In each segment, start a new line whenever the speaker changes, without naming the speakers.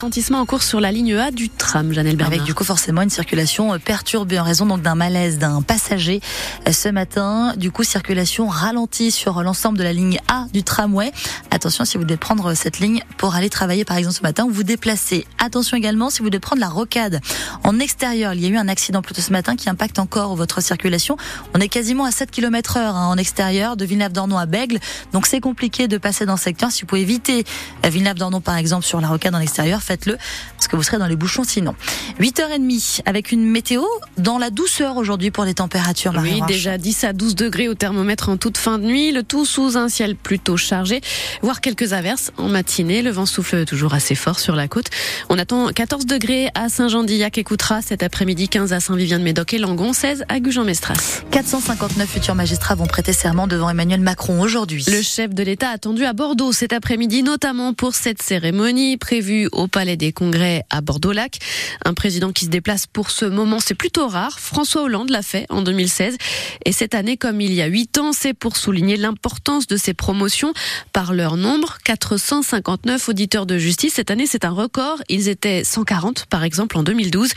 Ralentissement en cours sur la ligne A du tram, Janelle Bernard.
Avec du coup forcément une circulation euh, perturbée en raison donc d'un malaise d'un passager euh, ce matin. Du coup circulation ralentie sur l'ensemble de la ligne A du tramway. Attention si vous devez prendre cette ligne pour aller travailler par exemple ce matin ou vous déplacer. Attention également si vous devez prendre la rocade en extérieur. Il y a eu un accident plutôt ce matin qui impacte encore votre circulation. On est quasiment à 7 km heure hein, en extérieur de Villeneuve-d'Ornon à Bègle. Donc c'est compliqué de passer dans ce secteur. Si vous pouvez éviter euh, Villeneuve-d'Ornon par exemple sur la rocade en extérieur, faites-le parce que vous serez dans les bouchons sinon. 8h30 avec une météo dans la douceur aujourd'hui pour les températures. Marie
oui,
Roche.
déjà 10 à 12 degrés au thermomètre en toute fin de nuit, le tout sous un ciel plutôt chargé, voire quelques averses en matinée. Le vent souffle toujours assez fort sur la côte. On attend 14 degrés à Saint-Jean-d'Illac et Coutras cet après-midi, 15 à Saint-Vivien-de-Médoc et Langon, 16 à Gujan-Mestras.
459 futurs magistrats vont prêter serment devant Emmanuel Macron aujourd'hui.
Le chef de l'État attendu à Bordeaux cet après-midi, notamment pour cette cérémonie prévue au Palais des Congrès à Bordeaux-Lac. Un président qui se déplace pour ce moment, c'est plutôt rare. François Hollande l'a fait en 2016. Et cette année, comme il y a huit ans, c'est pour souligner l'importance de ces promotions par leur nombre. 459 auditeurs de justice. Cette année, c'est un record. Ils étaient 140, par exemple, en 2012.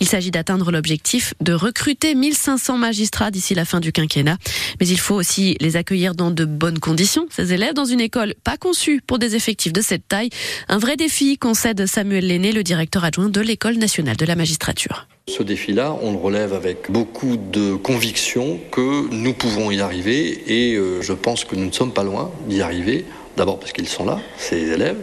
Il s'agit d'atteindre l'objectif de recruter 1500 magistrats d'ici la fin du quinquennat. Mais il faut aussi les accueillir dans de bonnes conditions. Ces élèves dans une école pas conçue pour des effectifs de cette taille. Un vrai défi Samuel Lenné, le directeur adjoint de l'École nationale de la magistrature.
Ce défi-là, on le relève avec beaucoup de conviction que nous pouvons y arriver et euh, je pense que nous ne sommes pas loin d'y arriver. D'abord parce qu'ils sont là, ces élèves,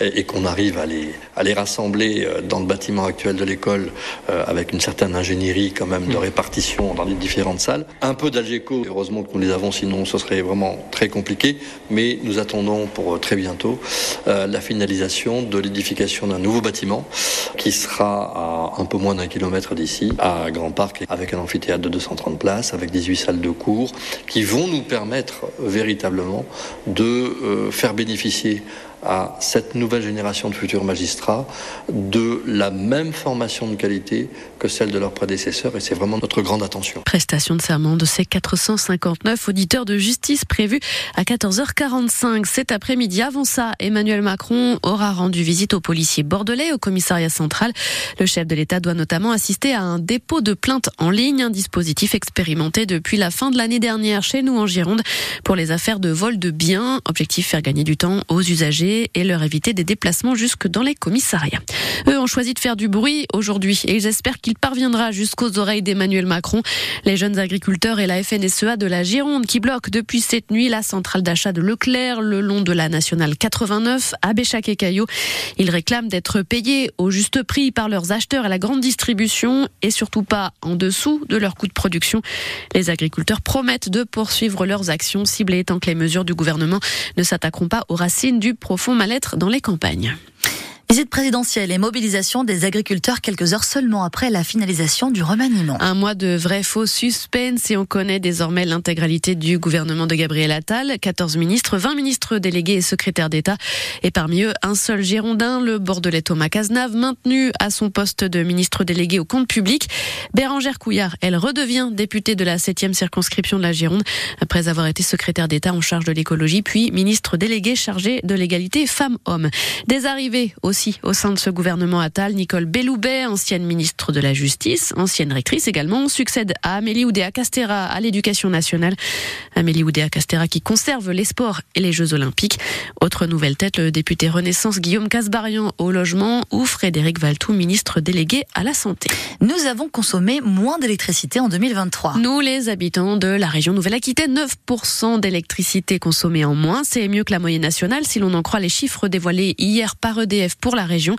et, et qu'on arrive à les, à les rassembler euh, dans le bâtiment actuel de l'école euh, avec une certaine ingénierie quand même de répartition dans les différentes salles. Un peu d'Algeco, heureusement que nous les avons, sinon ce serait vraiment très compliqué, mais nous attendons pour euh, très bientôt euh, la finalisation de l'édification d'un nouveau bâtiment qui sera à un peu moins d'un kilomètre d'ici, à Grand Parc, avec un amphithéâtre de 230 places, avec 18 salles de cours, qui vont nous permettre véritablement de euh, faire bénéficier à cette nouvelle génération de futurs magistrats de la même formation de qualité que celle de leurs prédécesseurs et c'est vraiment notre grande attention.
Prestation de serment de ces 459 auditeurs de justice prévus à 14h45 cet après-midi. Avant ça, Emmanuel Macron aura rendu visite aux policiers bordelais au commissariat central. Le chef de l'État doit notamment assister à un dépôt de plainte en ligne, un dispositif expérimenté depuis la fin de l'année dernière chez nous en Gironde pour les affaires de vol de biens. Objectif faire gagner du temps aux usagers et leur éviter des déplacements jusque dans les commissariats. Eux ont choisi de faire du bruit aujourd'hui et ils espèrent qu'il parviendra jusqu'aux oreilles d'Emmanuel Macron. Les jeunes agriculteurs et la FNSEA de la Gironde qui bloquent depuis cette nuit la centrale d'achat de Leclerc le long de la nationale 89 à Béchac et Caillot. Ils réclament d'être payés au juste prix par leurs acheteurs à la grande distribution et surtout pas en dessous de leur coût de production. Les agriculteurs promettent de poursuivre leurs actions ciblées tant que les mesures du gouvernement ne s'attaqueront pas aux racines du profond mal-être dans les campagnes.
Visite présidentielle et mobilisation des agriculteurs quelques heures seulement après la finalisation du remaniement.
Un mois de vrai faux suspense et on connaît désormais l'intégralité du gouvernement de Gabriel Attal. 14 ministres, 20 ministres délégués et secrétaires d'État. Et parmi eux, un seul Girondin, le Bordelais Thomas Cazenave, maintenu à son poste de ministre délégué au compte public. Bérangère Couillard, elle redevient députée de la 7e circonscription de la Gironde après avoir été secrétaire d'État en charge de l'écologie, puis ministre délégué chargé de l'égalité femmes-hommes. Des arrivées aussi au sein de ce gouvernement Attal, Nicole Belloubet, ancienne ministre de la Justice, ancienne rectrice également, succède à Amélie Oudéa-Castera à l'éducation nationale. Amélie Oudéa-Castera qui conserve les sports et les Jeux Olympiques. Autre nouvelle tête, le député Renaissance Guillaume Casbarian au logement ou Frédéric Valtou, ministre délégué à la santé.
Nous avons consommé moins d'électricité en 2023.
Nous, les habitants de la région Nouvelle-Aquitaine, 9% d'électricité consommée en moins. C'est mieux que la moyenne nationale si l'on en croit les chiffres dévoilés hier par EDF pour la région.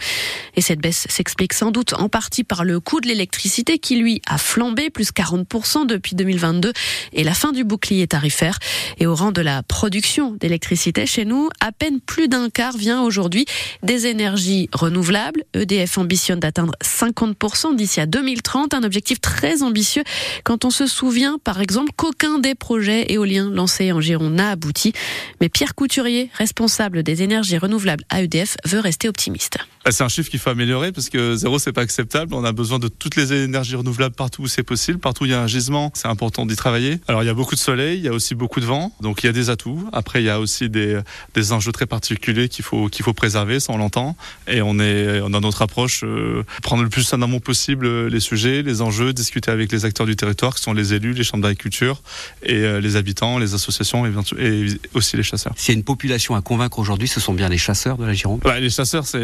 Et cette baisse s'explique sans doute en partie par le coût de l'électricité qui, lui, a flambé, plus 40% depuis 2022 et la fin du bouclier tarifaire. Et au rang de la production d'électricité chez nous, à peine plus d'un quart vient aujourd'hui des énergies renouvelables. EDF ambitionne d'atteindre 50% d'ici à 2030, un objectif très ambitieux quand on se souvient, par exemple, qu'aucun des projets éoliens lancés en Gironde n'a abouti. Mais Pierre Couturier, responsable des énergies renouvelables à EDF, veut rester optimiste.
Bah, C'est un chiffre qu'il faut améliorer parce que zéro, c'est pas acceptable. On a besoin de toutes les énergies renouvelables partout où c'est possible. Partout où il y a un gisement, c'est important d'y travailler. Alors, il y a beaucoup de soleil, il y a aussi beaucoup de vent. Donc, il y a des atouts. Après, il y a aussi des, des enjeux très particuliers qu'il faut, qu'il faut préserver, ça on l'entend. Et on est, on a notre approche, euh, prendre le plus en amont possible euh, les sujets, les enjeux, discuter avec les acteurs du territoire, qui sont les élus, les chambres d'agriculture et euh, les habitants, les associations et aussi les chasseurs.
S'il y a une population à convaincre aujourd'hui, ce sont bien les chasseurs de la Gironde?
Bah, Les chasseurs, c'est,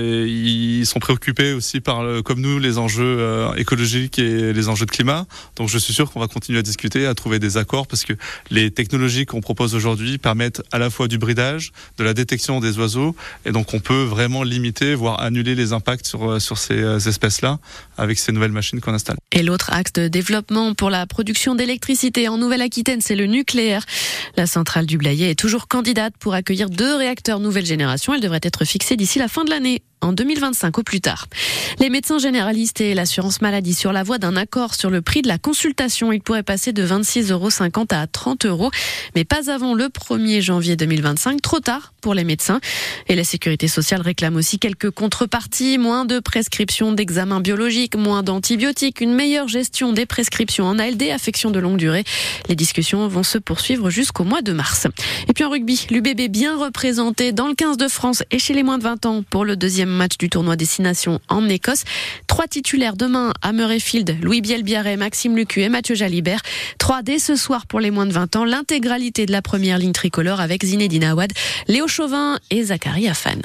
ils sont préoccupés aussi par, comme nous, les enjeux écologiques et les enjeux de climat. Donc je suis sûr qu'on va continuer à discuter, à trouver des accords, parce que les technologies qu'on propose aujourd'hui permettent à la fois du bridage, de la détection des oiseaux, et donc on peut vraiment limiter, voire annuler les impacts sur, sur ces espèces-là avec ces nouvelles machines qu'on installe.
Et l'autre axe de développement pour la production d'électricité en Nouvelle-Aquitaine, c'est le nucléaire. La centrale du Blayet est toujours candidate pour accueillir deux réacteurs nouvelle génération. Elle devrait être fixée d'ici la fin de l'année en 2025 au plus tard. Les médecins généralistes et l'assurance maladie sur la voie d'un accord sur le prix de la consultation. Il pourrait passer de 26,50 euros à 30 euros, mais pas avant le 1er janvier 2025, trop tard pour les médecins. Et la sécurité sociale réclame aussi quelques contreparties, moins de prescriptions d'examens biologiques, moins d'antibiotiques, une meilleure gestion des prescriptions en ALD, affection de longue durée. Les discussions vont se poursuivre jusqu'au mois de mars. Et puis en rugby, l'UBB bien représenté dans le 15 de France et chez les moins de 20 ans pour le deuxième match du tournoi Destination en Écosse. Trois titulaires demain à Murrayfield, Louis Bielbiaré, Maxime Lucu et Mathieu Jalibert. Trois dès ce soir pour les moins de 20 ans. L'intégralité de la première ligne tricolore avec Zinedine Awad, Léo Chauvin et Zachary Afan.